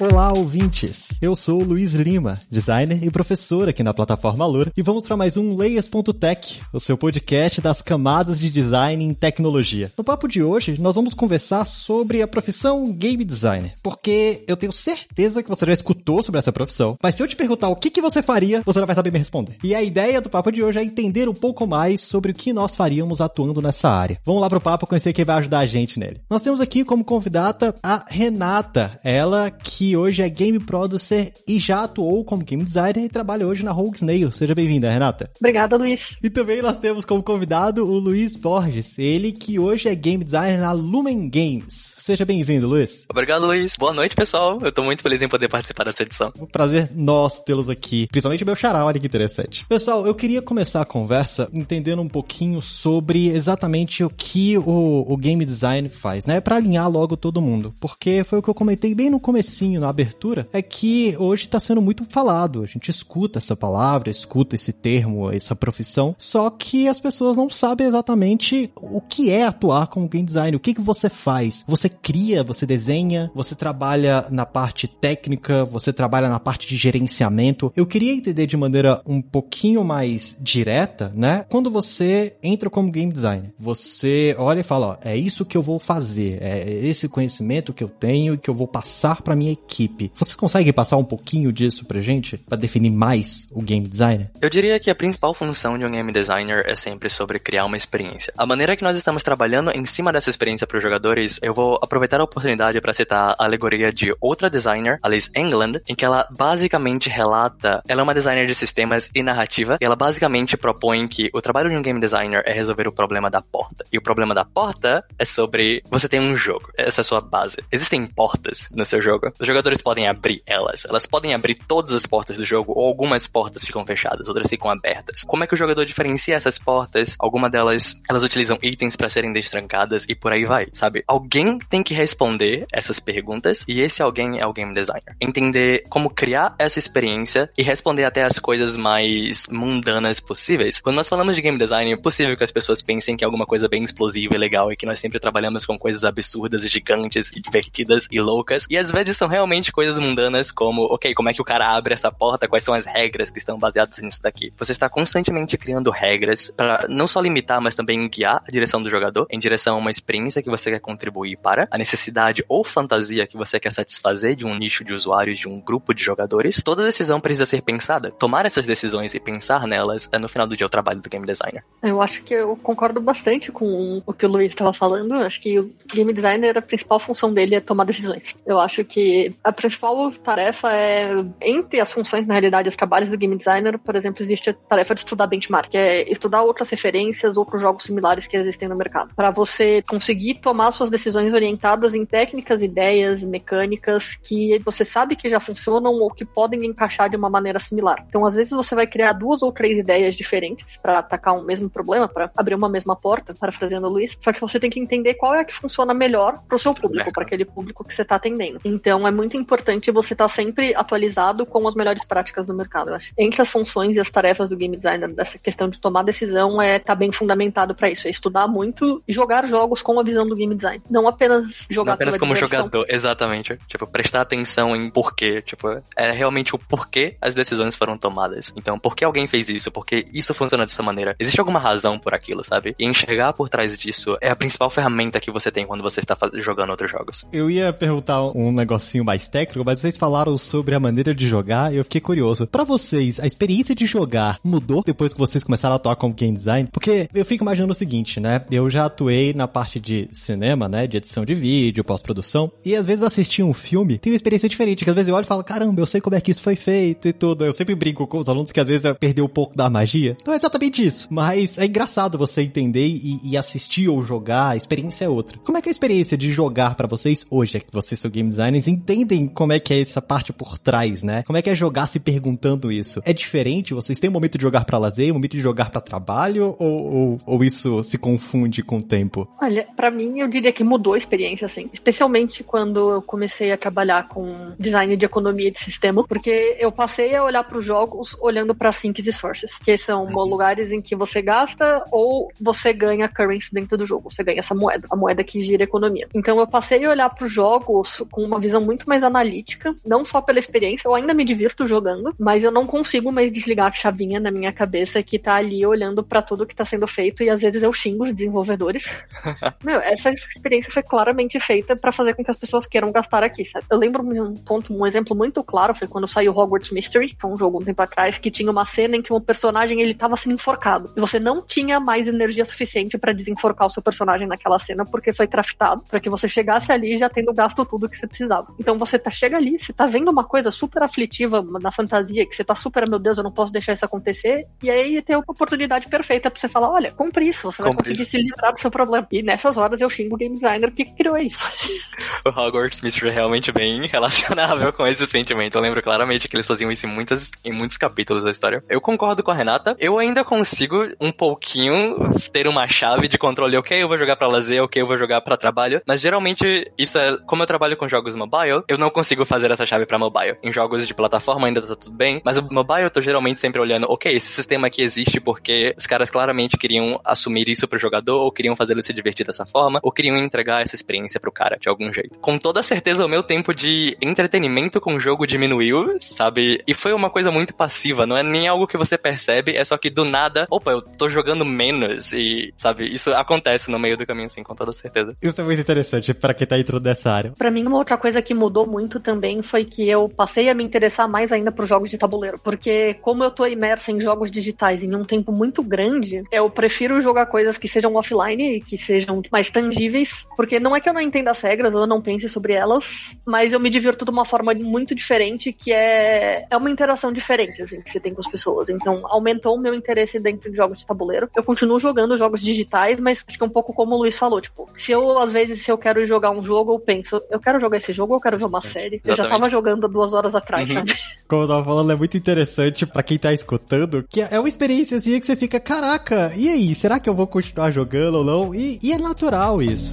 Olá, ouvintes! Eu sou o Luiz Lima, designer e professor aqui na plataforma Lura, e vamos para mais um Layers.tech, o seu podcast das camadas de design em tecnologia. No papo de hoje, nós vamos conversar sobre a profissão game designer, porque eu tenho certeza que você já escutou sobre essa profissão, mas se eu te perguntar o que, que você faria, você não vai saber me responder. E a ideia do papo de hoje é entender um pouco mais sobre o que nós faríamos atuando nessa área. Vamos lá pro papo conhecer quem vai ajudar a gente nele. Nós temos aqui como convidada a Renata, ela que hoje é game producer e já atuou como game designer e trabalha hoje na Rogue Snail. Seja bem-vinda, Renata. Obrigada, Luiz. E também nós temos como convidado o Luiz Borges, ele que hoje é game designer na Lumen Games. Seja bem-vindo, Luiz. Obrigado, Luiz. Boa noite, pessoal. Eu tô muito feliz em poder participar dessa edição. Um prazer nosso tê-los aqui, principalmente meu xará, olha que interessante. Pessoal, eu queria começar a conversa entendendo um pouquinho sobre exatamente o que o, o game design faz, né? Para alinhar logo todo mundo, porque foi o que eu comentei bem no comecinho, na abertura, é que hoje está sendo muito falado. A gente escuta essa palavra, escuta esse termo, essa profissão, só que as pessoas não sabem exatamente o que é atuar como game design, o que, que você faz. Você cria, você desenha, você trabalha na parte técnica, você trabalha na parte de gerenciamento. Eu queria entender de maneira um pouquinho mais direta, né? Quando você entra como game designer, você olha e fala, ó, é isso que eu vou fazer, é esse conhecimento que eu tenho e que eu vou passar para minha equipe. Você consegue passar um pouquinho disso pra gente, para definir mais o game designer? Eu diria que a principal função de um game designer é sempre sobre criar uma experiência. A maneira que nós estamos trabalhando em cima dessa experiência para os jogadores, eu vou aproveitar a oportunidade para citar a alegoria de outra designer, Alice England, em que ela basicamente relata, ela é uma designer de sistemas e narrativa, e ela basicamente propõe que o trabalho de um game designer é resolver o problema da porta. E o problema da porta é sobre você tem um jogo, essa é a sua base. Existem portas no seu jogo. Os jogadores podem abrir elas. Elas podem abrir todas as portas do jogo, ou algumas portas ficam fechadas, outras ficam abertas. Como é que o jogador diferencia essas portas? Alguma delas, elas utilizam itens para serem destrancadas e por aí vai, sabe? Alguém tem que responder essas perguntas e esse alguém é o game designer. Entender como criar essa experiência e responder até as coisas mais mundanas possíveis. Quando nós falamos de game design, é possível que as pessoas pensem que é alguma coisa bem explosiva e legal e que nós sempre trabalhamos com coisas absurdas e gigantes e divertidas e loucas. E às vezes são realmente coisas mundanas como, ok, como é que o cara abre essa porta, quais são as regras que estão baseadas nisso daqui. Você está constantemente criando regras para não só limitar, mas também guiar a direção do jogador em direção a uma experiência que você quer contribuir para, a necessidade ou fantasia que você quer satisfazer de um nicho de usuários, de um grupo de jogadores. Toda decisão precisa ser pensada. Tomar essas decisões e pensar nelas é no final do dia o trabalho do game designer. Eu acho que eu concordo bastante com o que o Luiz estava falando. Eu acho que o game designer, a principal função dele é tomar decisões. Eu acho que a principal tarefa é, entre as funções, na realidade, os trabalhos do game designer, por exemplo, existe a tarefa de estudar benchmark, que é estudar outras referências, outros jogos similares que existem no mercado, para você conseguir tomar suas decisões orientadas em técnicas, ideias, mecânicas que você sabe que já funcionam ou que podem encaixar de uma maneira similar. Então, às vezes você vai criar duas ou três ideias diferentes para atacar um mesmo problema, para abrir uma mesma porta, parafraseando o Luiz, só que você tem que entender qual é a que funciona melhor para o seu público, para aquele público que você está atendendo. Então, é muito importante você estar tá sempre atualizado com as melhores práticas do mercado, eu acho. Entre as funções e as tarefas do game designer dessa questão de tomar decisão é estar tá bem fundamentado para isso, é estudar muito e jogar jogos com a visão do game design, não apenas jogar não apenas como diversão. jogador, exatamente. Tipo, prestar atenção em porquê, tipo, é realmente o porquê as decisões foram tomadas. Então, por que alguém fez isso? Por que isso funciona dessa maneira? Existe alguma razão por aquilo, sabe? E enxergar por trás disso é a principal ferramenta que você tem quando você está jogando outros jogos. Eu ia perguntar um negocinho mais técnico, mas vocês falaram sobre a maneira de jogar e eu fiquei curioso. Para vocês, a experiência de jogar mudou depois que vocês começaram a atuar como game design? Porque eu fico imaginando o seguinte, né? Eu já atuei na parte de cinema, né? De edição de vídeo, pós-produção. E às vezes assistir um filme tem uma experiência diferente. Que às vezes eu olho e falo, caramba, eu sei como é que isso foi feito e tudo. Eu sempre brinco com os alunos que às vezes perdeu um pouco da magia. Então é exatamente isso. Mas é engraçado você entender e, e assistir ou jogar, a experiência é outra. Como é que é a experiência de jogar para vocês hoje, é que vocês são game designers, entendem entendem como é que é essa parte por trás, né? Como é que é jogar se perguntando isso? É diferente? Vocês têm um momento de jogar para lazer, um momento de jogar para trabalho ou, ou, ou, isso se confunde com o tempo? Olha, para mim eu diria que mudou a experiência, assim. Especialmente quando eu comecei a trabalhar com design de economia de sistema, porque eu passei a olhar para os jogos olhando para sinks e sources, que são uhum. lugares em que você gasta ou você ganha currency dentro do jogo. Você ganha essa moeda, a moeda que gira a economia. Então eu passei a olhar para os jogos com uma visão muito mais analítica, não só pela experiência, eu ainda me divirto jogando, mas eu não consigo mais desligar a chavinha na minha cabeça que tá ali olhando para tudo que tá sendo feito e às vezes eu xingo os desenvolvedores. Meu, essa experiência foi claramente feita para fazer com que as pessoas queiram gastar aqui, sabe? Eu lembro um ponto, um exemplo muito claro foi quando saiu Hogwarts Mystery, foi um jogo um tempo atrás que tinha uma cena em que um personagem ele tava sendo enforcado e você não tinha mais energia suficiente para desenforcar o seu personagem naquela cena porque foi craftado para que você chegasse ali já tendo gasto tudo que você precisava. Então você tá chega ali, você tá vendo uma coisa super aflitiva na fantasia que você tá super, meu Deus, eu não posso deixar isso acontecer, e aí tem a oportunidade perfeita para você falar, olha, compre isso, você vai conseguir isso. se livrar do seu problema. E nessas horas eu xingo o game designer que criou isso. o Hogwarts Mystery é realmente bem relacionável com esse sentimento. Eu lembro claramente que eles faziam isso em, muitas, em muitos capítulos da história. Eu concordo com a Renata. Eu ainda consigo um pouquinho ter uma chave de controle. Ok, eu vou jogar para lazer, ok, eu vou jogar para trabalho. Mas geralmente, isso é. Como eu trabalho com jogos mobile, eu não consigo fazer essa chave para mobile. Em jogos de plataforma ainda tá tudo bem. Mas o mobile eu tô geralmente sempre olhando, ok, esse sistema aqui existe porque os caras claramente queriam assumir isso pro jogador, ou queriam fazer ele se divertir dessa forma, ou queriam entregar essa experiência pro cara de algum jeito. Com toda certeza, o meu tempo de entretenimento com o jogo diminuiu, sabe? E foi uma coisa muito passiva, não é nem algo que você percebe, é só que do nada, opa, eu tô jogando menos e, sabe, isso acontece no meio do caminho, assim, com toda certeza. Isso é muito interessante para quem tá entrando nessa área. Pra mim, uma outra coisa que mudou muito também foi que eu passei a me interessar mais ainda por jogos de tabuleiro, porque como eu tô imersa em jogos digitais em um tempo muito grande, eu prefiro jogar coisas que sejam offline e que sejam mais tangíveis, porque não é que eu não entenda as regras ou eu não pense sobre elas, mas eu me divirto de uma forma muito diferente, que é, é uma interação diferente, assim, que você tem com as pessoas. Então, aumentou o meu interesse dentro de jogos de tabuleiro. Eu continuo jogando jogos digitais, mas acho que é um pouco como o Luiz falou, tipo, se eu, às vezes, se eu quero jogar um jogo, eu penso, eu quero jogar esse jogo ou eu quero ver uma série? Exatamente. Eu já tava jogando duas horas atrás, uhum. sabe? Como eu tava falando, é muito interessante para quem tá escutando, que é uma experiência assim que você fica, caraca, e aí, será que eu vou continuar jogando ou não? E, e é natural isso.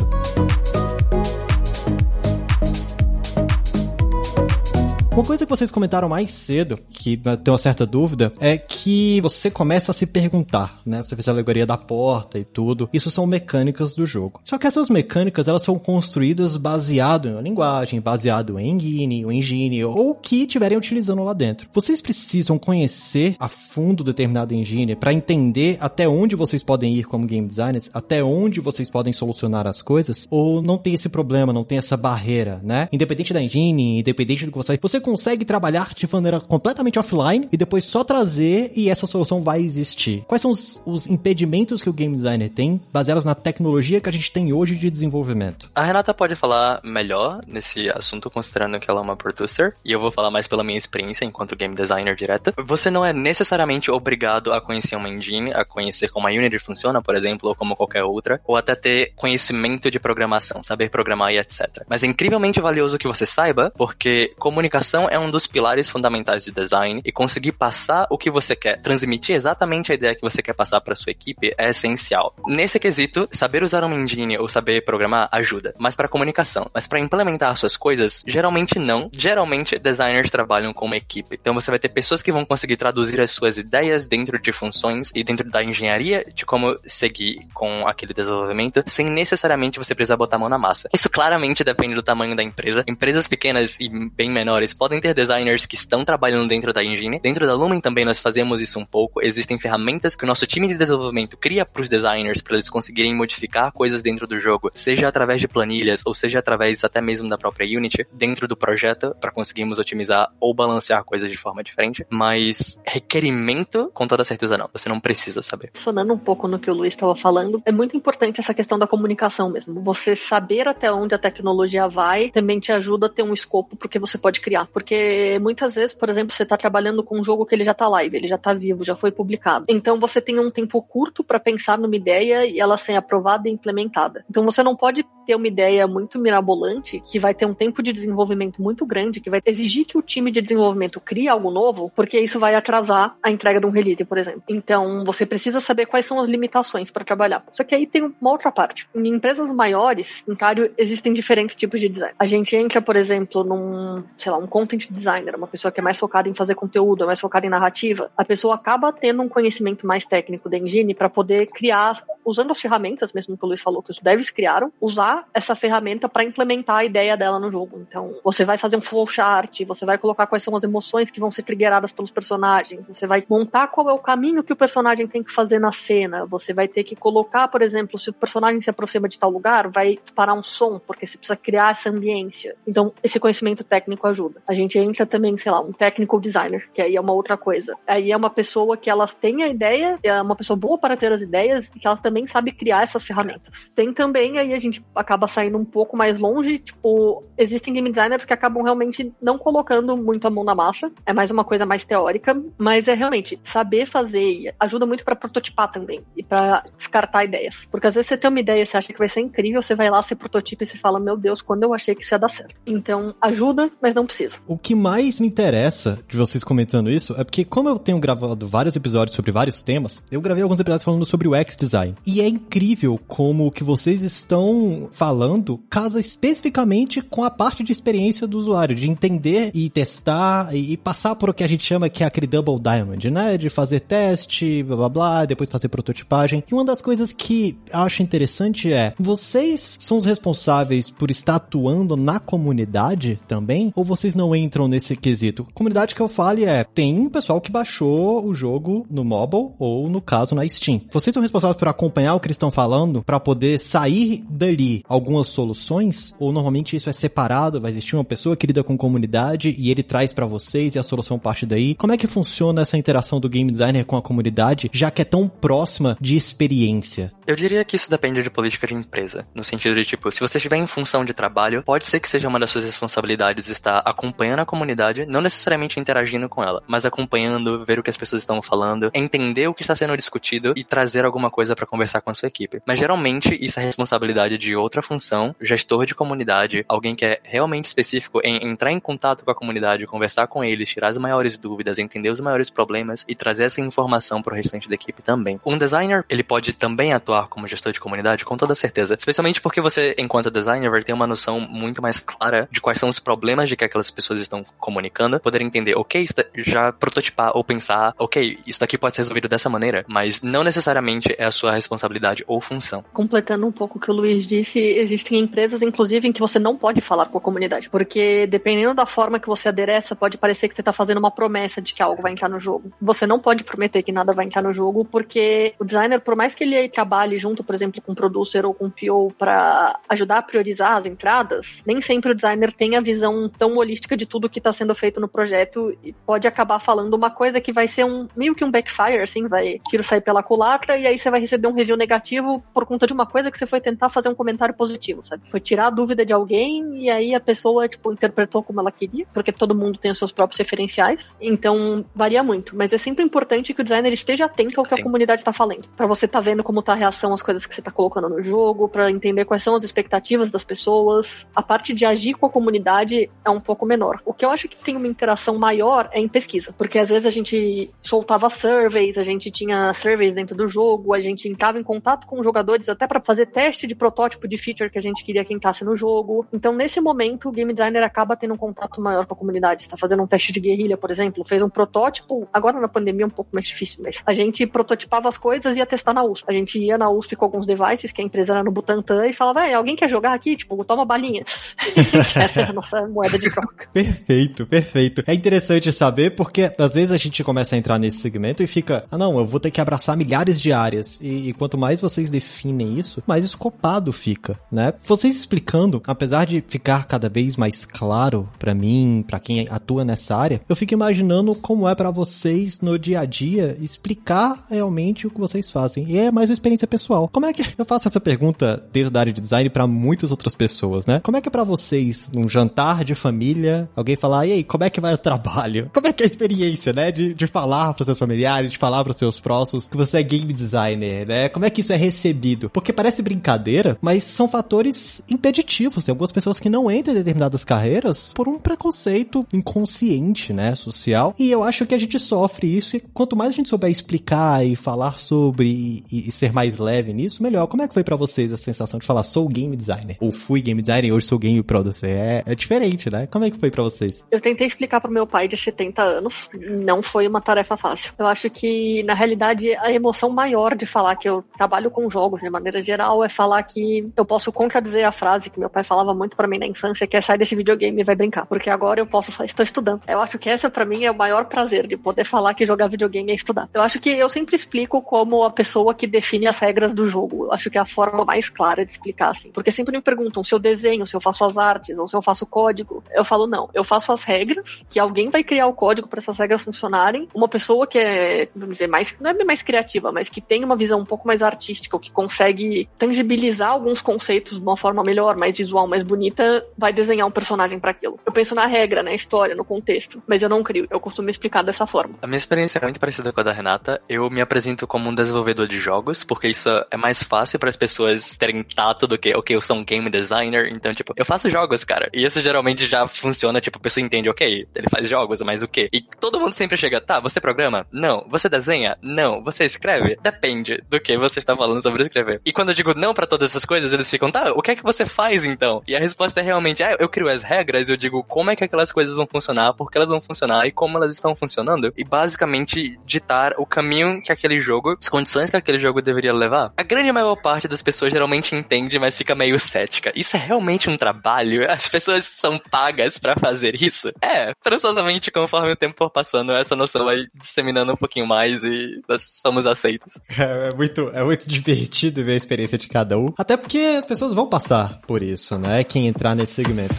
Uma coisa que vocês comentaram mais cedo, que tem uma certa dúvida, é que você começa a se perguntar, né? Você fez a alegoria da porta e tudo. Isso são mecânicas do jogo. Só que essas mecânicas, elas são construídas baseado em linguagem, baseado em engine, o engine, ou o que estiverem utilizando lá dentro. Vocês precisam conhecer a fundo determinado engine para entender até onde vocês podem ir como game designers, até onde vocês podem solucionar as coisas, ou não tem esse problema, não tem essa barreira, né? Independente da engine, independente do que você... Você consegue trabalhar de maneira completamente offline e depois só trazer e essa solução vai existir. Quais são os, os impedimentos que o game designer tem, baseados na tecnologia que a gente tem hoje de desenvolvimento? A Renata pode falar melhor nesse assunto, considerando que ela é uma producer, e eu vou falar mais pela minha experiência enquanto game designer direta. Você não é necessariamente obrigado a conhecer uma engine, a conhecer como a Unity funciona, por exemplo, ou como qualquer outra, ou até ter conhecimento de programação, saber programar e etc. Mas é incrivelmente valioso que você saiba, porque comunicação comunicação é um dos pilares fundamentais de design e conseguir passar o que você quer, transmitir exatamente a ideia que você quer passar para sua equipe é essencial. Nesse quesito, saber usar uma engine ou saber programar ajuda, mas para comunicação, mas para implementar as suas coisas, geralmente não. Geralmente designers trabalham como equipe. Então você vai ter pessoas que vão conseguir traduzir as suas ideias dentro de funções e dentro da engenharia de como seguir com aquele desenvolvimento, sem necessariamente você precisar botar a mão na massa. Isso claramente depende do tamanho da empresa. Empresas pequenas e bem menores podem podem ter designers que estão trabalhando dentro da engine. Dentro da Lumen também nós fazemos isso um pouco. Existem ferramentas que o nosso time de desenvolvimento cria para os designers para eles conseguirem modificar coisas dentro do jogo, seja através de planilhas ou seja através até mesmo da própria Unity dentro do projeto para conseguirmos otimizar ou balancear coisas de forma diferente. Mas requerimento, com toda certeza não. Você não precisa saber. Sonando um pouco no que o Luiz estava falando, é muito importante essa questão da comunicação mesmo. Você saber até onde a tecnologia vai também te ajuda a ter um escopo porque você pode criar. Porque muitas vezes, por exemplo, você está trabalhando com um jogo que ele já está live, ele já está vivo, já foi publicado. Então você tem um tempo curto para pensar numa ideia e ela ser aprovada e implementada. Então você não pode ter uma ideia muito mirabolante que vai ter um tempo de desenvolvimento muito grande, que vai exigir que o time de desenvolvimento crie algo novo, porque isso vai atrasar a entrega de um release, por exemplo. Então você precisa saber quais são as limitações para trabalhar. Só que aí tem uma outra parte. Em empresas maiores, em Cário, existem diferentes tipos de design. A gente entra, por exemplo, num, sei lá, um content designer, uma pessoa que é mais focada em fazer conteúdo, é mais focada em narrativa. A pessoa acaba tendo um conhecimento mais técnico da engine para poder criar, usando as ferramentas, mesmo que o Luiz falou que os devs criaram, usar essa ferramenta para implementar a ideia dela no jogo. Então, você vai fazer um flowchart, você vai colocar quais são as emoções que vão ser triggeradas pelos personagens, você vai montar qual é o caminho que o personagem tem que fazer na cena, você vai ter que colocar, por exemplo, se o personagem se aproxima de tal lugar, vai parar um som, porque você precisa criar essa ambiência. Então, esse conhecimento técnico ajuda. A gente entra também, sei lá, um technical designer, que aí é uma outra coisa. Aí é uma pessoa que elas têm a ideia, é uma pessoa boa para ter as ideias e que ela também sabe criar essas ferramentas. Tem também, aí a gente acaba saindo um pouco mais longe, tipo, existem game designers que acabam realmente não colocando muito a mão na massa, é mais uma coisa mais teórica, mas é realmente saber fazer ajuda muito para prototipar também e para descartar ideias. Porque às vezes você tem uma ideia, você acha que vai ser incrível, você vai lá, você prototipa e você fala, meu Deus, quando eu achei que isso ia dar certo. Então, ajuda, mas não precisa. O que mais me interessa de vocês comentando isso é porque, como eu tenho gravado vários episódios sobre vários temas, eu gravei alguns episódios falando sobre o X-Design. E é incrível como o que vocês estão falando casa especificamente com a parte de experiência do usuário, de entender e testar e, e passar por o que a gente chama que é aquele double diamond, né? De fazer teste, blá blá blá, depois fazer prototipagem. E uma das coisas que acho interessante é, vocês são os responsáveis por estar atuando na comunidade também? Ou vocês não entram nesse quesito? Comunidade que eu fale é, tem um pessoal que baixou o jogo no mobile ou no caso na Steam. Vocês são responsáveis por acompanhar o que eles estão falando para poder sair dali algumas soluções? Ou normalmente isso é separado, vai existir uma pessoa que lida com comunidade e ele traz para vocês e a solução parte daí? Como é que funciona essa interação do game designer com a comunidade, já que é tão próxima de experiência? Eu diria que isso depende de política de empresa, no sentido de tipo, se você estiver em função de trabalho, pode ser que seja uma das suas responsabilidades estar acompanhando a comunidade, não necessariamente interagindo com ela, mas acompanhando, ver o que as pessoas estão falando, entender o que está sendo discutido e trazer alguma coisa para conversar com a sua equipe. Mas geralmente isso é responsabilidade de outra função, gestor de comunidade, alguém que é realmente específico em entrar em contato com a comunidade, conversar com eles, tirar as maiores dúvidas, entender os maiores problemas e trazer essa informação para o restante da equipe também. Um designer, ele pode também atuar como gestor de comunidade, com toda certeza, especialmente porque você, enquanto designer, vai ter uma noção muito mais clara de quais são os problemas de que aquelas pessoas estão comunicando, poder entender, ok, já prototipar ou pensar, ok, isso daqui pode ser resolvido dessa maneira, mas não necessariamente é a sua responsabilidade ou função. Completando um pouco o que o Luiz disse, existem empresas, inclusive, em que você não pode falar com a comunidade, porque dependendo da forma que você adereça, pode parecer que você está fazendo uma promessa de que algo vai entrar no jogo. Você não pode prometer que nada vai entrar no jogo, porque o designer, por mais que ele trabalhe junto, por exemplo, com o producer ou com o PO para ajudar a priorizar as entradas, nem sempre o designer tem a visão tão holística de tudo que está sendo feito no projeto e pode acabar falando uma coisa que vai ser um meio que um backfire, assim, vai tiro sair pela culatra e aí você vai receber um review negativo por conta de uma coisa que você foi tentar fazer um comentário positivo, sabe? Foi tirar a dúvida de alguém e aí a pessoa, tipo, interpretou como ela queria, porque todo mundo tem os seus próprios referenciais, então varia muito, mas é sempre importante que o designer esteja atento ao que a comunidade está falando, para você tá vendo como tá a reação às coisas que você tá colocando no jogo, para entender quais são as expectativas das pessoas. A parte de agir com a comunidade é um pouco menor. O que eu acho que tem uma interação maior é em pesquisa, porque às vezes a gente soltava surveys, a gente tinha surveys dentro do jogo, a gente entrava em contato com jogadores até para fazer teste de protótipo de feature que a gente queria que entrasse no jogo. Então, nesse momento, o game designer acaba tendo um contato maior com a comunidade. Está fazendo um teste de guerrilha, por exemplo, fez um protótipo. Agora na pandemia é um pouco mais difícil, mas a gente prototipava as coisas e ia testar na USP. A gente ia na USP com alguns devices, que a empresa era no Butantan, e falava: alguém quer jogar aqui? Tipo, toma balinha. Essa é a nossa moeda de troca. Perfeito, perfeito. É interessante saber porque às vezes a gente começa a entrar nesse segmento e fica, ah não, eu vou ter que abraçar milhares de áreas. E, e quanto mais vocês definem isso, mais escopado fica, né? Vocês explicando, apesar de ficar cada vez mais claro para mim, para quem atua nessa área, eu fico imaginando como é para vocês no dia a dia explicar realmente o que vocês fazem. E é mais uma experiência pessoal. Como é que eu faço essa pergunta desde a área de design para muitas outras pessoas, né? Como é que é para vocês num jantar de família alguém falar, e aí, como é que vai o trabalho? Como é que é a experiência, né? De, de falar pros seus familiares, de falar pros seus próximos que você é game designer, né? Como é que isso é recebido? Porque parece brincadeira, mas são fatores impeditivos. Tem algumas pessoas que não entram em determinadas carreiras por um preconceito inconsciente, né? Social. E eu acho que a gente sofre isso e quanto mais a gente souber explicar e falar sobre e, e ser mais leve nisso, melhor. Como é que foi para vocês a sensação de falar sou game designer? Ou fui game designer e hoje sou game producer? É, é diferente, né? Como é que foi para vocês? Eu tentei explicar pro meu pai de 70 anos. Não foi uma tarefa fácil. Eu acho que, na realidade, a emoção maior de falar que eu trabalho com jogos de maneira geral é falar que eu posso contradizer a frase que meu pai falava muito para mim na infância, que é sai desse videogame e vai brincar. Porque agora eu posso estou estudando. Eu acho que essa para mim é o maior prazer de poder falar que jogar videogame é estudar. Eu acho que eu sempre explico como a pessoa que define as regras do jogo. Eu acho que é a forma mais clara de explicar, assim. Porque sempre me perguntam se eu desenho, se eu faço as artes, ou se eu faço código. Eu falo, não, eu faço as regras, que alguém vai criar o código para essas regras funcionarem. Uma pessoa que é, vamos dizer, mais, não é mais criativa, mas que tem uma visão um pouco mais artística, ou que consegue tangibilizar alguns conceitos de uma forma melhor, mais visual, mais bonita, vai desenhar um personagem para aquilo. Eu penso na regra, na história, no contexto, mas eu não crio. Eu costumo explicar dessa forma. A minha experiência é muito parecida com a da Renata. Eu me apresento como um desenvolvedor de jogos, porque isso é mais fácil para as pessoas terem tato do que, ok, eu sou um game designer, então, tipo, eu faço jogos, cara. E isso geralmente já funciona, tipo, a pessoa entende, ok, ele faz jogos, mas o quê? E todo mundo sempre chega, tá, você programa? Não. Você desenha? Não. Você escreve? Depende do que você está falando sobre escrever. E quando eu digo não para todas essas coisas, eles ficam, tá, o que é que você faz então? E a resposta é realmente, ah, eu crio as regras, eu digo como é que aquelas coisas vão funcionar, por que elas vão funcionar e como elas estão funcionando. E basicamente ditar o caminho que aquele jogo, as condições que aquele jogo deveria levar. A grande maior parte das pessoas geralmente entende, mas fica meio cética. Isso é realmente um trabalho? As pessoas são pagas para fazer isso? É, forçosamente, conforme o tempo for passando, essa noção vai disseminando um pouquinho mais e nós somos aceitos. É, é muito, é muito divertido ver a experiência de cada um. Até porque as pessoas vão passar por isso, né? Quem entrar nesse segmento.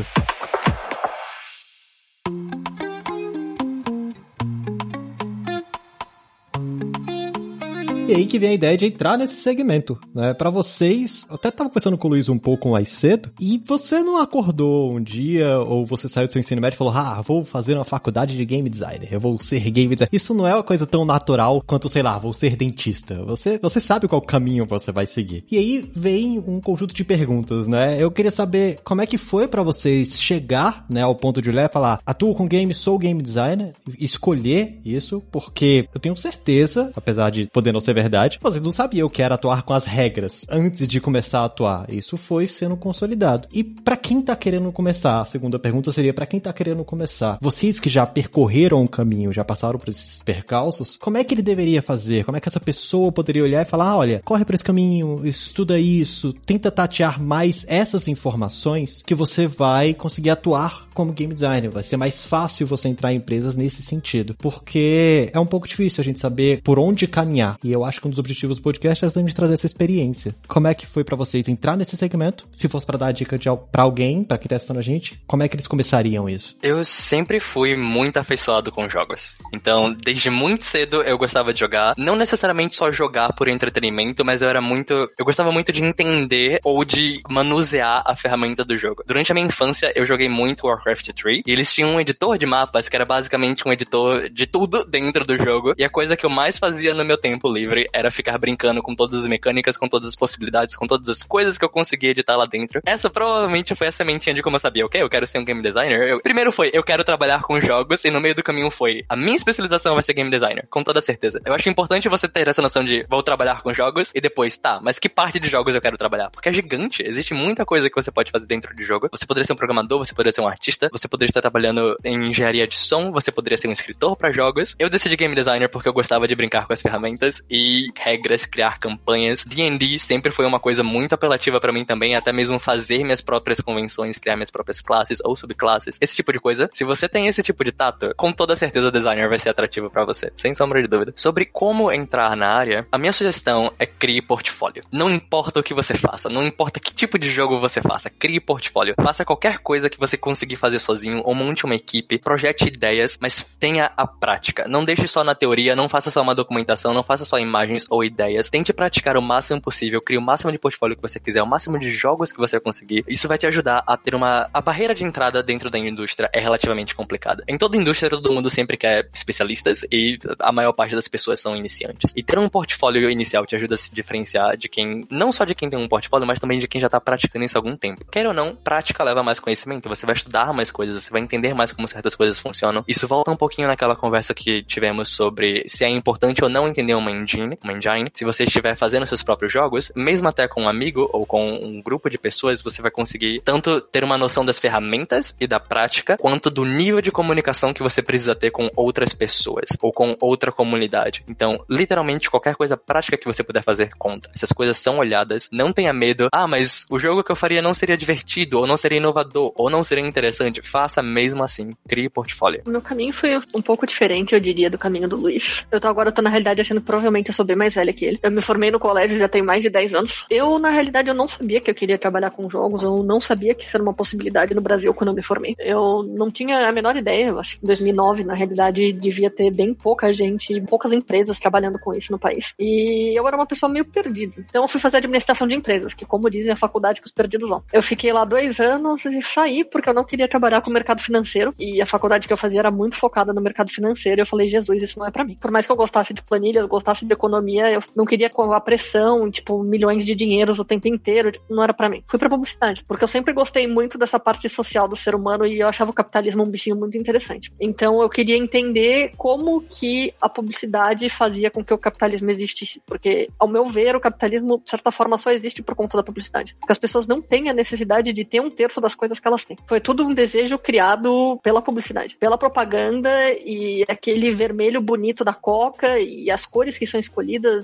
Aí que vem a ideia de entrar nesse segmento, né? Para vocês, eu até tava conversando com o Luiz um pouco mais cedo, e você não acordou um dia, ou você saiu do seu ensino médio e falou, ah, vou fazer uma faculdade de game designer, eu vou ser game designer. Isso não é uma coisa tão natural quanto, sei lá, vou ser dentista. Você, você sabe qual caminho você vai seguir. E aí vem um conjunto de perguntas, né? Eu queria saber como é que foi para vocês chegar, né, ao ponto de olhar e falar, atuo com game, sou game designer, escolher isso, porque eu tenho certeza, apesar de poder não ser verdade, vocês não sabiam o que era atuar com as regras antes de começar a atuar. Isso foi sendo consolidado. E para quem tá querendo começar, a segunda pergunta seria para quem tá querendo começar. Vocês que já percorreram o caminho, já passaram por esses percalços, como é que ele deveria fazer? Como é que essa pessoa poderia olhar e falar, ah, olha, corre por esse caminho, estuda isso, tenta tatear mais essas informações que você vai conseguir atuar como game designer. Vai ser mais fácil você entrar em empresas nesse sentido, porque é um pouco difícil a gente saber por onde caminhar. E eu acho que um dos objetivos do podcast é de trazer essa experiência. Como é que foi para vocês entrar nesse segmento? Se fosse para dar dica para alguém, para quem tá assistindo a gente, como é que eles começariam isso? Eu sempre fui muito afeiçoado com jogos. Então, desde muito cedo eu gostava de jogar, não necessariamente só jogar por entretenimento, mas eu era muito, eu gostava muito de entender ou de manusear a ferramenta do jogo. Durante a minha infância, eu joguei muito Warcraft 3 e eles tinham um editor de mapas que era basicamente um editor de tudo dentro do jogo. E a coisa que eu mais fazia no meu tempo livre era ficar brincando com todas as mecânicas, com todas as possibilidades, com todas as coisas que eu conseguia editar lá dentro. Essa provavelmente foi a sementinha de como eu sabia, ok, eu quero ser um game designer. Eu, primeiro foi, eu quero trabalhar com jogos, e no meio do caminho foi, a minha especialização vai ser game designer, com toda certeza. Eu acho importante você ter essa noção de, vou trabalhar com jogos, e depois, tá, mas que parte de jogos eu quero trabalhar? Porque é gigante, existe muita coisa que você pode fazer dentro de jogo. Você poderia ser um programador, você poderia ser um artista, você poderia estar trabalhando em engenharia de som, você poderia ser um escritor para jogos. Eu decidi game designer porque eu gostava de brincar com as ferramentas e regras, criar campanhas. D&D sempre foi uma coisa muito apelativa para mim também, até mesmo fazer minhas próprias convenções, criar minhas próprias classes ou subclasses, esse tipo de coisa. Se você tem esse tipo de tato, com toda certeza o designer vai ser atrativo para você, sem sombra de dúvida. Sobre como entrar na área, a minha sugestão é crie portfólio. Não importa o que você faça, não importa que tipo de jogo você faça, crie portfólio. Faça qualquer coisa que você conseguir fazer sozinho, ou monte uma equipe, projete ideias, mas tenha a prática. Não deixe só na teoria, não faça só uma documentação, não faça só imagens ou ideias. Tente praticar o máximo possível, crie o máximo de portfólio que você quiser, o máximo de jogos que você conseguir. Isso vai te ajudar a ter uma. A barreira de entrada dentro da indústria é relativamente complicada. Em toda indústria, todo mundo sempre quer especialistas e a maior parte das pessoas são iniciantes. E ter um portfólio inicial te ajuda a se diferenciar de quem. Não só de quem tem um portfólio, mas também de quem já tá praticando isso há algum tempo. Quer ou não, prática leva mais conhecimento. Você vai estudar mais coisas, você vai entender mais como certas coisas funcionam. Isso volta um pouquinho naquela conversa que tivemos sobre se é importante ou não entender uma engine, uma engine. Se você estiver fazendo seus próprios jogos, mesmo até com um amigo ou com um grupo de pessoas, você vai conseguir tanto ter uma noção das ferramentas e da prática, quanto do nível de comunicação que você precisa ter com outras pessoas ou com outra comunidade. Então, literalmente, qualquer coisa prática que você puder fazer conta. Essas coisas são olhadas. Não tenha medo. Ah, mas o jogo que eu faria não seria divertido, ou não seria inovador, ou não seria interessante. Faça mesmo assim. Crie portfólio. Meu caminho foi um pouco diferente, eu diria, do caminho do Luiz. Eu tô agora, tô na realidade achando provavelmente eu sou bem mais velha que ele. Eu me formei no colégio já tem mais de 10 anos. Eu, na realidade, eu não sabia que eu queria trabalhar com jogos, eu não sabia que isso era uma possibilidade no Brasil quando eu me formei. Eu não tinha a menor ideia, eu acho que em 2009, na realidade, devia ter bem pouca gente, poucas empresas trabalhando com isso no país. E eu era uma pessoa meio perdida. Então eu fui fazer administração de empresas, que como dizem, é a faculdade que os perdidos vão. Eu fiquei lá dois anos e saí porque eu não queria trabalhar com o mercado financeiro. E a faculdade que eu fazia era muito focada no mercado financeiro. Eu falei, Jesus, isso não é para mim. Por mais que eu gostasse de planilhas, gostasse de economia, eu não queria a pressão, tipo, milhões de dinheiros o tempo inteiro, tipo, não era para mim. Fui pra publicidade, porque eu sempre gostei muito dessa parte social do ser humano e eu achava o capitalismo um bichinho muito interessante. Então eu queria entender como que a publicidade fazia com que o capitalismo existisse, porque ao meu ver o capitalismo de certa forma só existe por conta da publicidade, porque as pessoas não têm a necessidade de ter um terço das coisas que elas têm. Foi tudo um desejo criado pela publicidade, pela propaganda e aquele vermelho bonito da Coca e as cores que são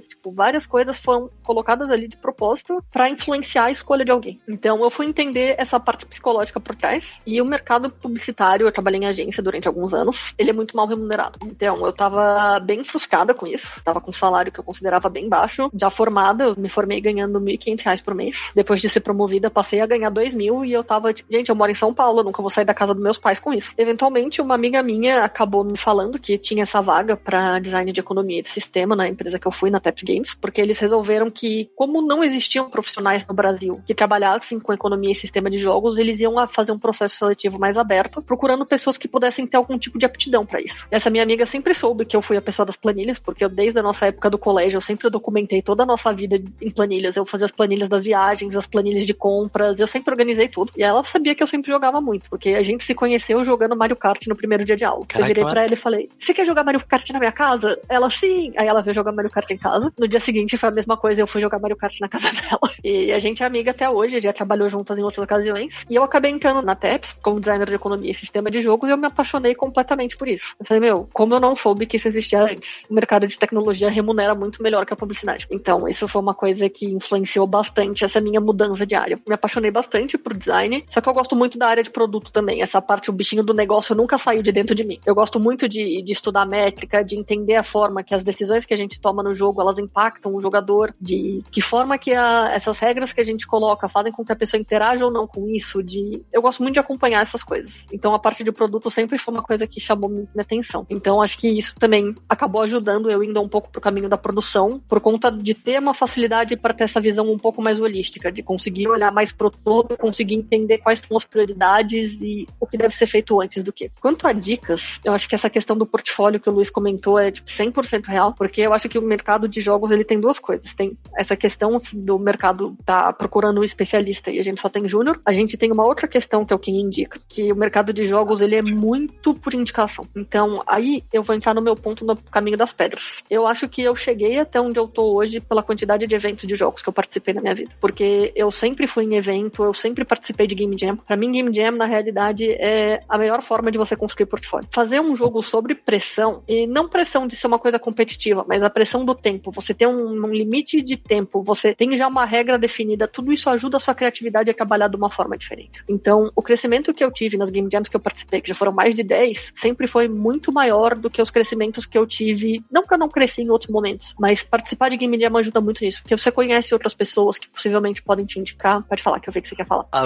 tipo, várias coisas foram colocadas ali de propósito para influenciar a escolha de alguém. Então eu fui entender essa parte psicológica por trás e o mercado publicitário, eu trabalhei em agência durante alguns anos, ele é muito mal remunerado. Então eu tava bem frustrada com isso, tava com um salário que eu considerava bem baixo, já formada, eu me formei ganhando R$ 1.500 por mês. Depois de ser promovida, passei a ganhar R$ mil e eu tava, tipo, gente, eu moro em São Paulo, nunca vou sair da casa dos meus pais com isso. Eventualmente, uma amiga minha acabou me falando que tinha essa vaga para design de economia de sistema na empresa que eu fui, na Taps Games, porque eles resolveram que, como não existiam profissionais no Brasil que trabalhassem com economia e sistema de jogos, eles iam fazer um processo seletivo mais aberto, procurando pessoas que pudessem ter algum tipo de aptidão para isso. Essa minha amiga sempre soube que eu fui a pessoa das planilhas, porque eu, desde a nossa época do colégio, eu sempre documentei toda a nossa vida em planilhas. Eu fazia as planilhas das viagens, as planilhas de compras, eu sempre organizei tudo. E ela sabia que eu sempre jogava muito, porque a gente se conheceu jogando Mario Kart no primeiro dia de aula. Caraca, eu virei pra ela e falei: Você quer jogar Mario Kart na minha casa? Ela, sim. Aí ela veio jogar Mario Kart em casa. No dia seguinte foi a mesma coisa, eu fui jogar Mario Kart na casa dela. E a gente é amiga até hoje, já trabalhou juntas em outras ocasiões. E eu acabei entrando na TEPS como designer de economia e sistema de jogos e eu me apaixonei completamente por isso. Eu falei, meu, como eu não soube que isso existia antes? O mercado de tecnologia remunera muito melhor que a publicidade. Então, isso foi uma coisa que influenciou bastante essa minha mudança de área. Me apaixonei bastante por design, só que eu gosto muito da área de produto também. Essa parte, o bichinho do negócio nunca saiu de dentro de mim. Eu gosto muito de, de estudar métrica, de entender a forma que as decisões que a gente toma no jogo, elas impactam o jogador, de que forma que a, essas regras que a gente coloca fazem com que a pessoa interaja ou não com isso, de... Eu gosto muito de acompanhar essas coisas. Então, a parte de produto sempre foi uma coisa que chamou minha atenção. Então, acho que isso também acabou ajudando eu indo um pouco pro caminho da produção, por conta de ter uma facilidade para ter essa visão um pouco mais holística, de conseguir olhar mais pro todo, conseguir entender quais são as prioridades e o que deve ser feito antes do que. Quanto a dicas, eu acho que essa questão do portfólio que o Luiz comentou é tipo 100% real, porque eu acho que mercado de jogos ele tem duas coisas. Tem essa questão do mercado tá procurando um especialista e a gente só tem júnior. A gente tem uma outra questão que é o que indica, que o mercado de jogos ele é muito por indicação. Então, aí eu vou entrar no meu ponto no caminho das pedras. Eu acho que eu cheguei até onde eu tô hoje pela quantidade de eventos de jogos que eu participei na minha vida, porque eu sempre fui em evento, eu sempre participei de Game Jam. Para mim, Game Jam na realidade é a melhor forma de você construir portfólio. Fazer um jogo sobre pressão e não pressão de ser uma coisa competitiva, mas a pressão do tempo. Você tem um, um limite de tempo, você tem já uma regra definida. Tudo isso ajuda a sua criatividade a trabalhar de uma forma diferente. Então, o crescimento que eu tive nas Game Jams que eu participei, que já foram mais de 10, sempre foi muito maior do que os crescimentos que eu tive. Não que eu não cresci em outros momentos, mas participar de Game Jam ajuda muito nisso, porque você conhece outras pessoas que possivelmente podem te indicar. Pode falar, que eu vi que você quer falar. Ah,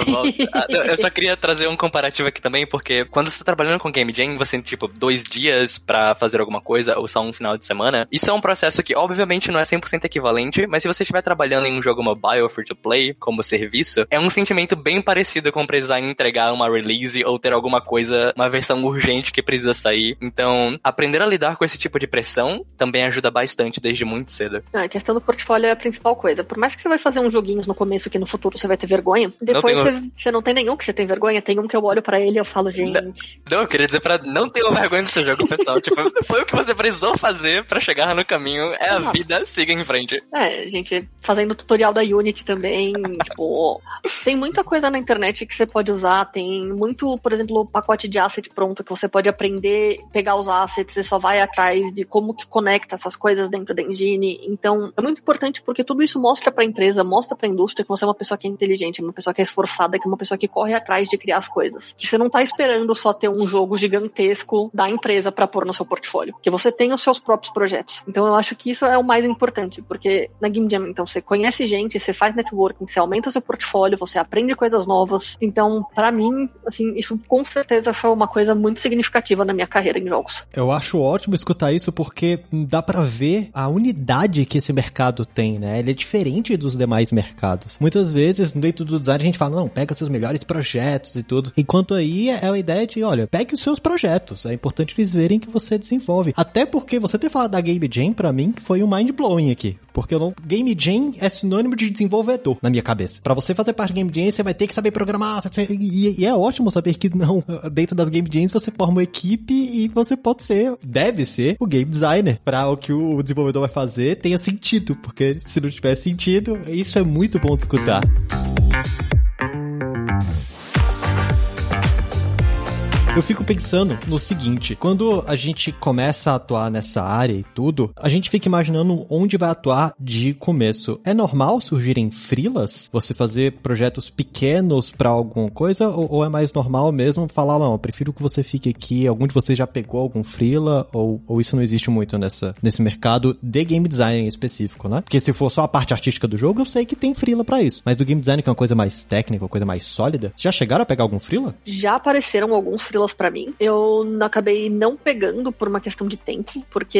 eu só queria trazer um comparativo aqui também, porque quando você tá trabalhando com Game Jam, você tem, tipo, dois dias para fazer alguma coisa, ou só um final de semana, isso é um processo que, obviamente, não é 100% equivalente, mas se você estiver trabalhando em um jogo mobile free to play como serviço, é um sentimento bem parecido com precisar entregar uma release ou ter alguma coisa, uma versão urgente que precisa sair. Então, aprender a lidar com esse tipo de pressão também ajuda bastante desde muito cedo. a questão do portfólio é a principal coisa. Por mais que você vai fazer uns joguinhos no começo que no futuro você vai ter vergonha, depois não você, você, não tem nenhum que você tem vergonha, tem um que eu olho para ele e eu falo, gente. Não, não, eu queria dizer pra não ter vergonha do seu jogo, pessoal. tipo, foi o que você precisou fazer para chegar no caminho. É a vida, siga em frente. É, gente, fazendo tutorial da Unity também, tipo, tem muita coisa na internet que você pode usar, tem muito, por exemplo, pacote de asset pronto que você pode aprender, pegar os assets, você só vai atrás de como que conecta essas coisas dentro da engine. Então, é muito importante porque tudo isso mostra para a empresa, mostra para a indústria que você é uma pessoa que é inteligente, uma pessoa que é esforçada, que é uma pessoa que corre atrás de criar as coisas. Que você não tá esperando só ter um jogo gigantesco da empresa para pôr no seu portfólio, que você tem os seus próprios projetos. Então, eu acho que isso é o mais importante, porque na Game Jam, então, você conhece gente, você faz networking, você aumenta seu portfólio, você aprende coisas novas. Então, para mim, assim, isso com certeza foi uma coisa muito significativa na minha carreira em jogos. Eu acho ótimo escutar isso porque dá para ver a unidade que esse mercado tem, né? Ele é diferente dos demais mercados. Muitas vezes, dentro do design, a gente fala, não, pega seus melhores projetos e tudo. Enquanto aí é a ideia de, olha, pegue os seus projetos. É importante eles verem que você desenvolve. Até porque você ter falado da Game Jam, pra mim, foi um mind blowing aqui. Porque eu não... Game Jam é sinônimo de desenvolvedor na minha cabeça. Para você fazer parte de Game Jam, você vai ter que saber programar. E, e, é ótimo saber que não, dentro das Game Jams você forma uma equipe e você pode ser, deve ser, o game designer. Para o que o desenvolvedor vai fazer tenha sentido. Porque se não tiver sentido, isso é muito bom de escutar. Eu fico pensando no seguinte, quando a gente começa a atuar nessa área e tudo, a gente fica imaginando onde vai atuar de começo. É normal surgirem frilas? Você fazer projetos pequenos para alguma coisa? Ou, ou, é mais normal mesmo falar, não, eu prefiro que você fique aqui, algum de vocês já pegou algum frila? Ou, ou isso não existe muito nessa, nesse mercado de game design em específico, né? Porque se for só a parte artística do jogo, eu sei que tem frila para isso. Mas do game design, que é uma coisa mais técnica, uma coisa mais sólida, já chegaram a pegar algum frila? Já apareceram alguns frilas para mim. Eu acabei não pegando por uma questão de tempo, porque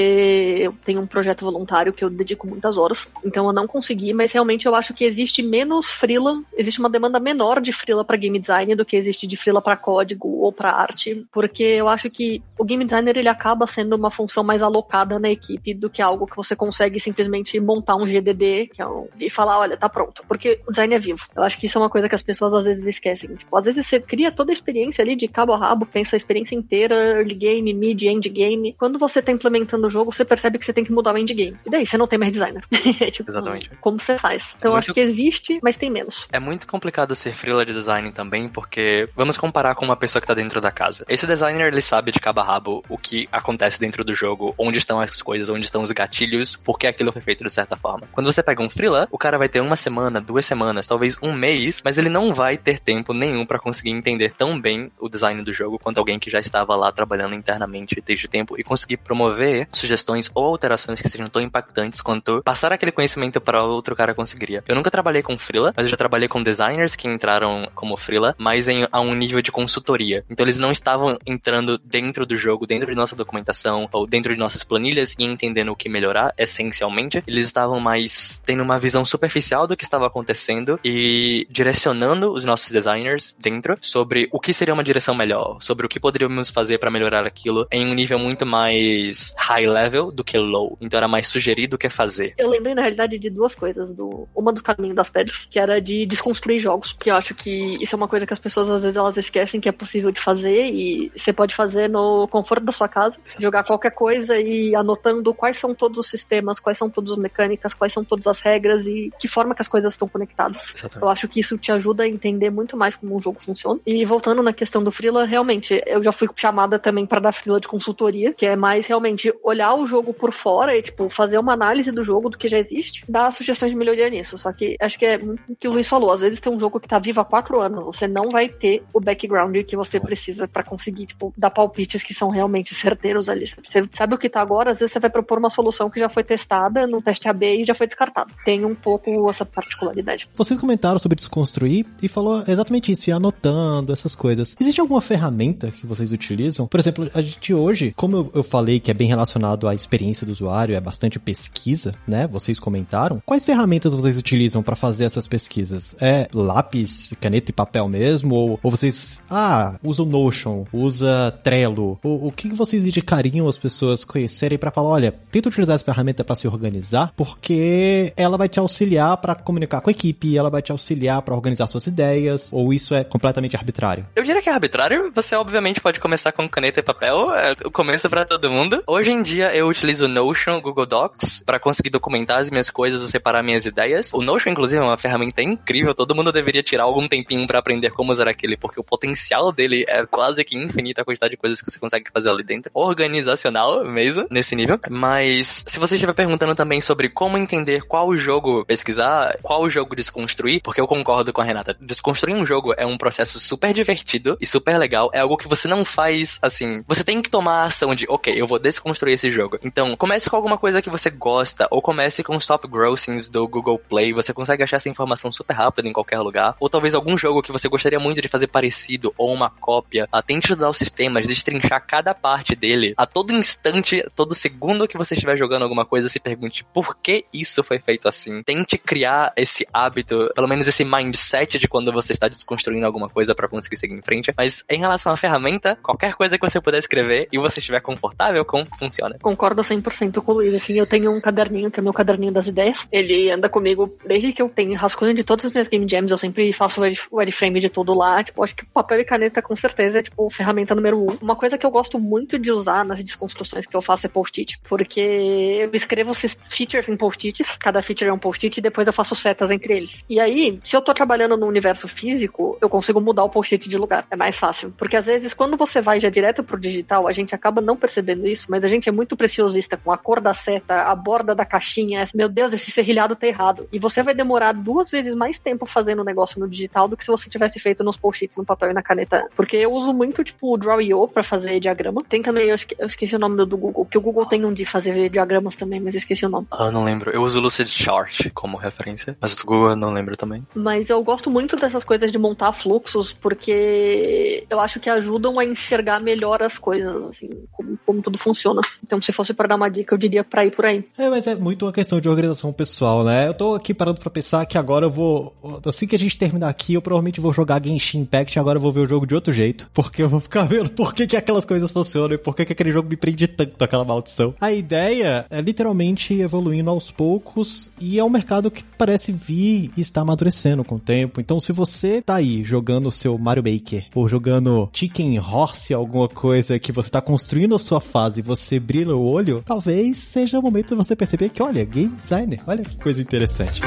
eu tenho um projeto voluntário que eu dedico muitas horas, então eu não consegui, mas realmente eu acho que existe menos freela, existe uma demanda menor de freela para game design do que existe de freela para código ou para arte, porque eu acho que o game designer ele acaba sendo uma função mais alocada na equipe do que algo que você consegue simplesmente montar um GDD que é um, e falar, olha, tá pronto, porque o design é vivo. Eu acho que isso é uma coisa que as pessoas às vezes esquecem. Tipo, às vezes você cria toda a experiência ali de cabo a rabo, pensa a experiência inteira, early game, mid, end game. Quando você tá implementando o jogo, você percebe que você tem que mudar o end game. E daí, você não tem mais designer. tipo, Exatamente. Como você faz? Então, é muito... acho que existe, mas tem menos. É muito complicado ser freela de design também, porque vamos comparar com uma pessoa que tá dentro da casa. Esse designer, ele sabe de cabo a rabo o que acontece dentro do jogo, onde estão as coisas, onde estão os gatilhos, porque aquilo foi feito de certa forma. Quando você pega um freela, o cara vai ter uma semana, duas semanas, talvez um mês, mas ele não vai ter tempo nenhum para conseguir entender tão bem o design do jogo quanto alguém que já estava lá trabalhando internamente desde tempo e conseguir promover sugestões ou alterações que sejam tão impactantes quanto passar aquele conhecimento para outro cara conseguiria. Eu nunca trabalhei com freela, mas eu já trabalhei com designers que entraram como freela, mas em, a um nível de consultoria. Então eles não estavam entrando dentro do jogo, dentro de nossa documentação ou dentro de nossas planilhas e entendendo o que melhorar, essencialmente. Eles estavam mais tendo uma visão superficial do que estava acontecendo e direcionando os nossos designers dentro sobre o que seria uma direção melhor, sobre o que poderíamos fazer para melhorar aquilo em um nível muito mais high level do que low. Então era mais sugerir do que fazer. Eu lembrei, na realidade, de duas coisas. Do, uma do caminho das pedras, que era de desconstruir jogos. Que eu acho que isso é uma coisa que as pessoas às vezes elas esquecem que é possível de fazer e você pode fazer no conforto da sua casa, jogar qualquer coisa e anotando quais são todos os sistemas, quais são todas as mecânicas, quais são todas as regras e que forma que as coisas estão conectadas. Exatamente. Eu acho que isso te ajuda a entender muito mais como um jogo funciona. E voltando na questão do Freela, realmente, eu já fui chamada também para dar Freela de consultoria, que é mais realmente olhar o jogo por fora e, tipo, fazer uma análise do jogo, do que já existe, dar sugestões de melhoria nisso. Só que acho que é o que o Luiz falou. Às vezes tem um jogo que tá vivo há quatro anos, você não vai ter o background que você precisa para conseguir, tipo, dar palpites que são realmente certeiros ali. Você sabe o que tá agora, às vezes você vai propor uma solução que já foi testada no teste AB e já foi descartada. Tem um pouco essa particularidade. Vocês comentaram sobre desconstruir e falou exatamente isso, e anotando essas coisas. Existe alguma ferramenta ferramenta que vocês utilizam? Por exemplo, a gente hoje, como eu, eu falei que é bem relacionado à experiência do usuário, é bastante pesquisa, né? Vocês comentaram. Quais ferramentas vocês utilizam para fazer essas pesquisas? É lápis, caneta e papel mesmo? Ou, ou vocês, ah, usam Notion, usa Trello? O, o que vocês indicariam as pessoas conhecerem para falar, olha, tenta utilizar essa ferramenta para se organizar, porque ela vai te auxiliar para comunicar com a equipe, ela vai te auxiliar para organizar suas ideias, ou isso é completamente arbitrário? Eu diria que é arbitrário. Você obviamente pode começar com caneta e papel, é o começo para todo mundo. Hoje em dia eu utilizo Notion, Google Docs para conseguir documentar as minhas coisas separar minhas ideias. O Notion inclusive é uma ferramenta incrível, todo mundo deveria tirar algum tempinho para aprender como usar aquele, porque o potencial dele é quase que infinito a quantidade de coisas que você consegue fazer ali dentro. Organizacional mesmo, nesse nível. Mas se você estiver perguntando também sobre como entender qual jogo pesquisar, qual jogo desconstruir, porque eu concordo com a Renata, desconstruir um jogo é um processo super divertido e super legal, é algo que você não faz assim. Você tem que tomar a ação de, ok, eu vou desconstruir esse jogo. Então, comece com alguma coisa que você gosta, ou comece com os top grossings do Google Play, você consegue achar essa informação super rápido em qualquer lugar, ou talvez algum jogo que você gostaria muito de fazer parecido, ou uma cópia. Ah, tente estudar os sistemas, destrinchar cada parte dele. A todo instante, todo segundo que você estiver jogando alguma coisa, se pergunte por que isso foi feito assim. Tente criar esse hábito, pelo menos esse mindset de quando você está desconstruindo alguma coisa para conseguir seguir em frente. Mas em relação à ferramenta, qualquer coisa que você puder escrever e você estiver confortável com, funciona. Concordo 100% com o Luiz. Assim, eu tenho um caderninho, que é meu caderninho das ideias. Ele anda comigo desde que eu tenho rascunho de todas as minhas game jams. Eu sempre faço o wireframe de tudo lá. Tipo, acho que papel e caneta com certeza é, tipo, ferramenta número um. Uma coisa que eu gosto muito de usar nas desconstruções que eu faço é post-it. Porque eu escrevo features em post-its. Cada feature é um post-it e depois eu faço setas entre eles. E aí, se eu tô trabalhando no universo físico, eu consigo mudar o post-it de lugar. É mais fácil. Porque às vezes, quando você vai já direto pro digital, a gente acaba não percebendo isso, mas a gente é muito preciosista com a cor da seta, a borda da caixinha. Meu Deus, esse serrilhado tá errado. E você vai demorar duas vezes mais tempo fazendo o negócio no digital do que se você tivesse feito nos post-its, no papel e na caneta. Porque eu uso muito, tipo, o Draw.io pra fazer diagrama. Tem também, eu, esque eu esqueci o nome do, do Google, que o Google tem um de fazer diagramas também, mas eu esqueci o nome. Ah, não lembro. Eu uso o Lucid Chart como referência, mas o Google eu não lembro também. Mas eu gosto muito dessas coisas de montar fluxos, porque eu acho que ajudam a enxergar melhor as coisas, assim, como, como tudo funciona. Então, se fosse para dar uma dica, eu diria pra ir por aí. É, mas é muito uma questão de organização pessoal, né? Eu tô aqui parando pra pensar que agora eu vou. Assim que a gente terminar aqui, eu provavelmente vou jogar Genshin Impact e agora eu vou ver o jogo de outro jeito. Porque eu vou ficar vendo por que, que aquelas coisas funcionam e por que, que aquele jogo me prende tanto, aquela maldição. A ideia é literalmente evoluindo aos poucos e é um mercado que parece vir e está amadurecendo com o tempo. Então, se você tá aí jogando o seu Mario Maker ou jogando Chicken Horse, alguma coisa que você tá construindo a sua fase e você brilha o olho, talvez seja o momento de você perceber que, olha, game designer, olha que coisa interessante.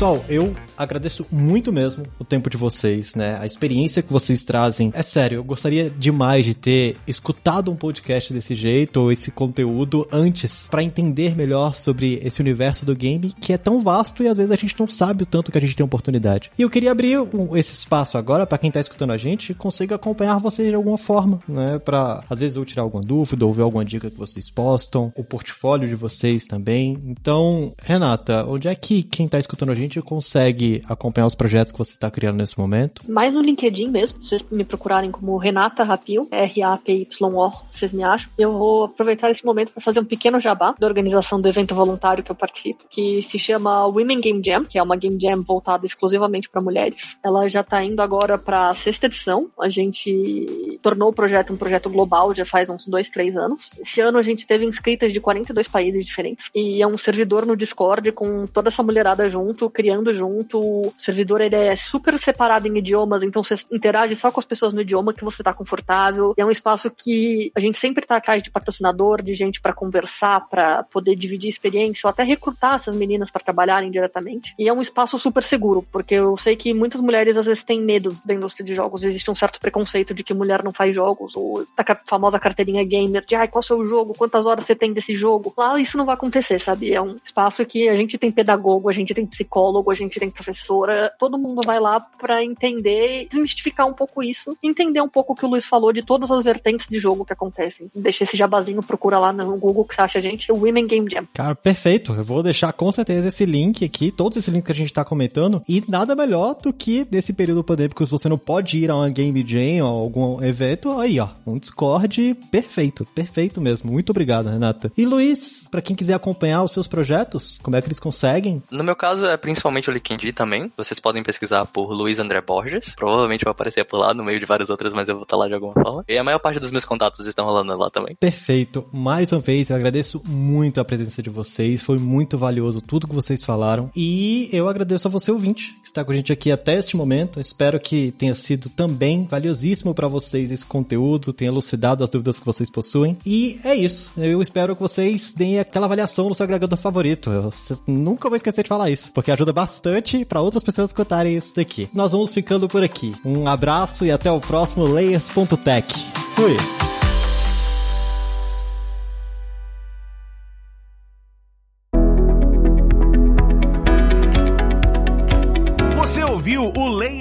Pessoal, eu agradeço muito mesmo o tempo de vocês, né? A experiência que vocês trazem. É sério, eu gostaria demais de ter escutado um podcast desse jeito ou esse conteúdo antes para entender melhor sobre esse universo do game que é tão vasto e às vezes a gente não sabe o tanto que a gente tem oportunidade. E eu queria abrir um, esse espaço agora para quem tá escutando a gente consiga acompanhar vocês de alguma forma, né? Para às vezes eu tirar alguma dúvida ou ver alguma dica que vocês postam, o portfólio de vocês também. Então, Renata, onde é que quem tá escutando a gente consegue acompanhar os projetos que você está criando nesse momento? Mais no LinkedIn mesmo, se vocês me procurarem como Renata Rapil, R-A-P-Y-O, vocês me acham. Eu vou aproveitar esse momento para fazer um pequeno jabá da organização do evento voluntário que eu participo, que se chama Women Game Jam, que é uma game jam voltada exclusivamente para mulheres. Ela já está indo agora para a sexta edição. A gente tornou o projeto um projeto global já faz uns dois, três anos. Esse ano a gente teve inscritas de 42 países diferentes e é um servidor no Discord com toda essa mulherada junto, criando junto, o servidor ele é super separado em idiomas, então você interage só com as pessoas no idioma que você está confortável. E é um espaço que a gente sempre está atrás de patrocinador, de gente para conversar, para poder dividir experiência, ou até recrutar essas meninas para trabalharem diretamente. E é um espaço super seguro, porque eu sei que muitas mulheres às vezes têm medo da indústria de jogos. Existe um certo preconceito de que mulher não não faz jogos, ou a famosa carteirinha gamer de, ai, qual é o seu jogo, quantas horas você tem desse jogo. Lá isso não vai acontecer, sabe? É um espaço que a gente tem pedagogo, a gente tem psicólogo, a gente tem professora, todo mundo vai lá para entender, desmistificar um pouco isso, entender um pouco o que o Luiz falou de todas as vertentes de jogo que acontecem. Deixa esse jabazinho, procura lá no Google que você acha a gente, o Women Game Jam. Cara, perfeito. Eu vou deixar com certeza esse link aqui, todos esses links que a gente tá comentando, e nada melhor do que nesse período pandêmico, se você não pode ir a uma Game Jam ou algum evento, aí ó, um Discord perfeito, perfeito mesmo. Muito obrigado, Renata. E Luiz, para quem quiser acompanhar os seus projetos, como é que eles conseguem? No meu caso é principalmente o LinkedIn também. Vocês podem pesquisar por Luiz André Borges. Provavelmente vai aparecer por lá no meio de várias outras, mas eu vou estar lá de alguma forma. E a maior parte dos meus contatos estão rolando lá também. Perfeito. Mais uma vez, eu agradeço muito a presença de vocês. Foi muito valioso tudo que vocês falaram. E eu agradeço a você, ouvinte, que está com a gente aqui até este momento. Espero que tenha sido também valiosíssimo para vocês esse conteúdo, tenha elucidado as dúvidas que vocês possuem. E é isso. Eu espero que vocês deem aquela avaliação no seu agregador favorito. Eu nunca vou esquecer de falar isso, porque ajuda bastante para outras pessoas escutarem isso daqui. Nós vamos ficando por aqui. Um abraço e até o próximo Layers.tech. Fui!